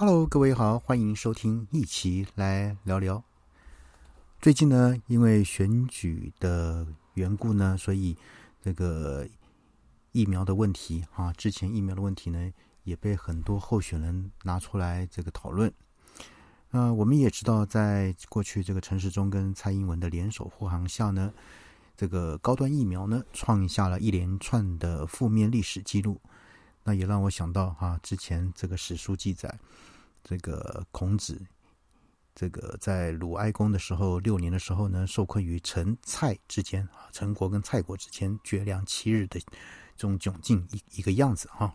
Hello，各位好，欢迎收听，一起来聊聊。最近呢，因为选举的缘故呢，所以这个疫苗的问题啊，之前疫苗的问题呢，也被很多候选人拿出来这个讨论。那我们也知道，在过去这个陈时中跟蔡英文的联手护航下呢，这个高端疫苗呢，创下了一连串的负面历史记录。那也让我想到哈，之前这个史书记载，这个孔子，这个在鲁哀公的时候六年的时候呢，受困于陈蔡之间啊，陈国跟蔡国之间绝粮七日的这种窘境一一个样子哈。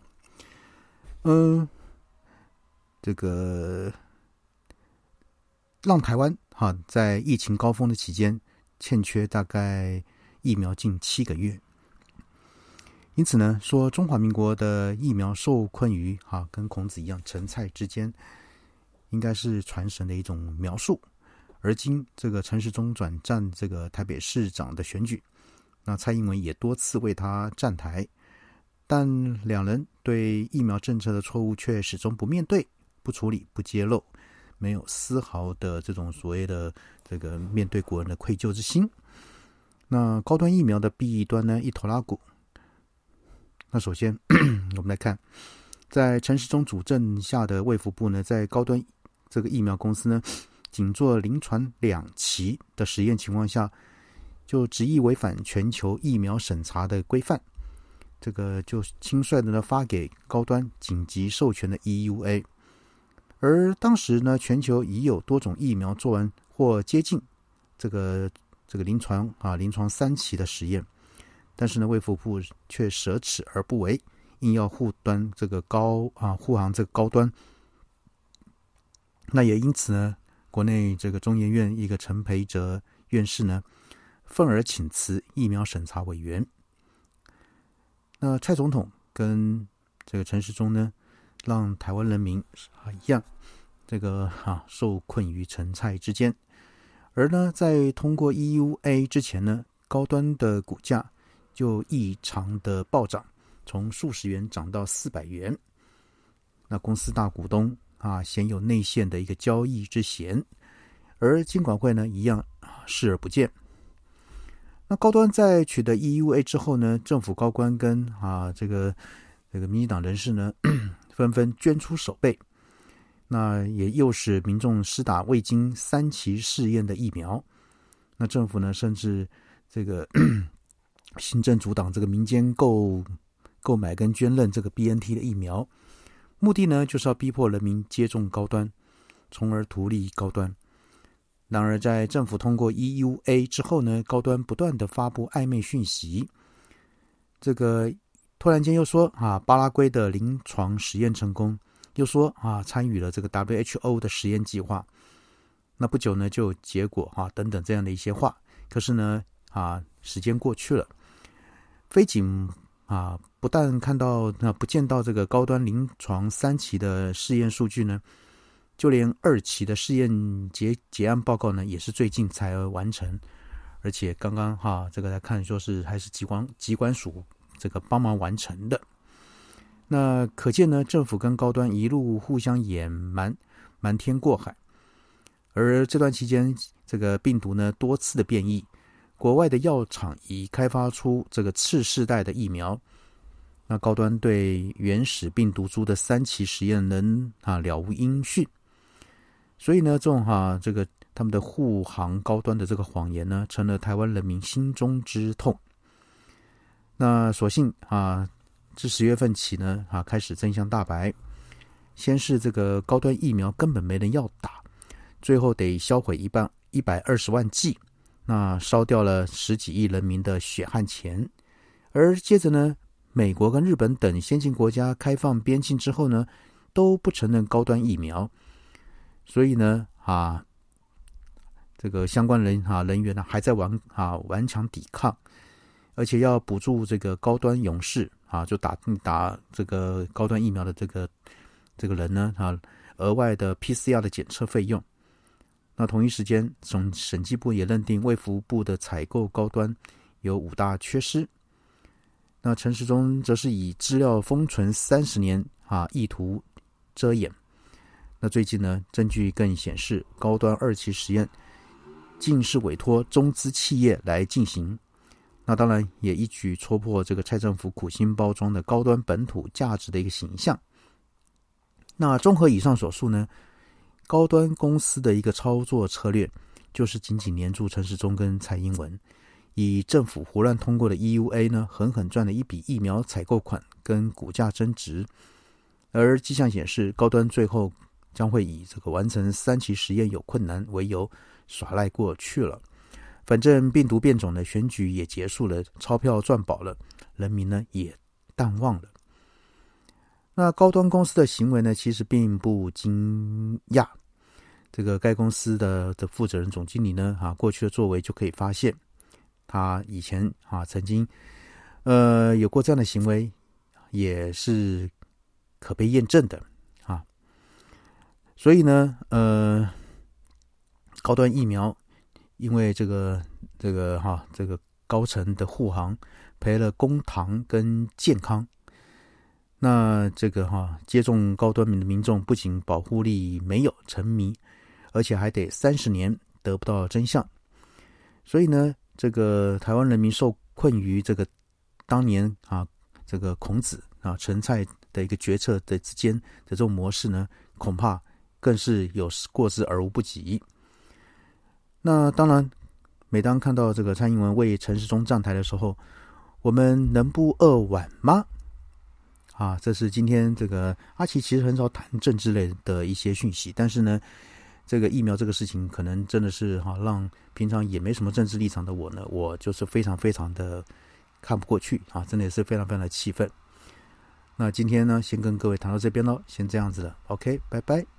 嗯，这个让台湾哈在疫情高峰的期间欠缺大概疫苗近七个月。因此呢，说中华民国的疫苗受困于啊，跟孔子一样陈蔡之间，应该是传神的一种描述。而今这个陈时中转战这个台北市长的选举，那蔡英文也多次为他站台，但两人对疫苗政策的错误却始终不面对、不处理、不揭露，没有丝毫的这种所谓的这个面对国人的愧疚之心。那高端疫苗的弊端呢，一头拉骨。那首先，我们来看，在陈时中主政下的卫福部呢，在高端这个疫苗公司呢，仅做临床两期的实验情况下，就执意违反全球疫苗审查的规范，这个就轻率的呢发给高端紧急授权的 EUA，而当时呢，全球已有多种疫苗做完或接近这个这个临床啊临床三期的实验。但是呢，卫福部却舍此而不为，硬要护端这个高啊护航这个高端。那也因此呢，国内这个中研院一个陈培哲院士呢，愤而请辞疫苗审查委员。那蔡总统跟这个陈时中呢，让台湾人民啊一样，这个哈受困于陈蔡之间。而呢，在通过 EUA 之前呢，高端的股价。就异常的暴涨，从数十元涨到四百元。那公司大股东啊，鲜有内线的一个交易之嫌，而金管会呢，一样视而不见。那高端在取得 EUA 之后呢，政府高官跟啊这个这个民进党人士呢，纷纷捐出手背。那也诱使民众施打未经三期试验的疫苗。那政府呢，甚至这个。行政阻挡这个民间购购买跟捐赠这个 B N T 的疫苗，目的呢就是要逼迫人民接种高端，从而图利高端。然而，在政府通过 E U A 之后呢，高端不断的发布暧昧讯息，这个突然间又说啊，巴拉圭的临床实验成功，又说啊参与了这个 W H O 的实验计划。那不久呢就结果啊等等这样的一些话，可是呢啊时间过去了。飞警啊，不但看到那不见到这个高端临床三期的试验数据呢，就连二期的试验结结案报告呢，也是最近才完成，而且刚刚哈这个来看，说是还是机关机关署这个帮忙完成的。那可见呢，政府跟高端一路互相掩瞒，瞒天过海。而这段期间，这个病毒呢多次的变异。国外的药厂已开发出这个次世代的疫苗，那高端对原始病毒株的三期实验仍啊了无音讯，所以呢，这种哈这个他们的护航高端的这个谎言呢，成了台湾人民心中之痛。那所幸啊，自十月份起呢啊开始真相大白，先是这个高端疫苗根本没人要打，最后得销毁一半一百二十万剂。那烧掉了十几亿人民的血汗钱，而接着呢，美国跟日本等先进国家开放边境之后呢，都不承认高端疫苗，所以呢，啊，这个相关人啊人员呢还在顽啊顽强抵抗，而且要补助这个高端勇士啊，就打打这个高端疫苗的这个这个人呢啊，额外的 PCR 的检测费用。那同一时间，省审计部也认定卫福部的采购高端有五大缺失。那陈时中则是以资料封存三十年啊，意图遮掩。那最近呢，证据更显示，高端二期实验竟是委托中资企业来进行。那当然也一举戳破这个蔡政府苦心包装的高端本土价值的一个形象。那综合以上所述呢，高端公司的一个操作策略就是紧紧黏住陈时中跟蔡英文，以政府胡乱通过的 EUA 呢，狠狠赚了一笔疫苗采购款跟股价增值。而迹象显示，高端最后将会以这个完成三期实验有困难为由耍赖过去了。反正病毒变种的选举也结束了，钞票赚饱了，人民呢也淡忘了。那高端公司的行为呢，其实并不惊讶。这个该公司的的负责人总经理呢，啊，过去的作为就可以发现，他以前啊曾经呃有过这样的行为，也是可被验证的啊。所以呢，呃，高端疫苗。因为这个这个哈，这个高层的护航赔了公堂跟健康，那这个哈接种高端民的民众不仅保护力没有沉迷，而且还得三十年得不到真相。所以呢，这个台湾人民受困于这个当年啊这个孔子啊陈蔡的一个决策的之间的这种模式呢，恐怕更是有过之而无不及。那当然，每当看到这个蔡英文为陈时中站台的时候，我们能不扼腕吗？啊，这是今天这个阿奇其实很少谈政治类的一些讯息，但是呢，这个疫苗这个事情，可能真的是哈，让平常也没什么政治立场的我呢，我就是非常非常的看不过去啊，真的也是非常非常的气愤。那今天呢，先跟各位谈到这边喽，先这样子了，OK，拜拜。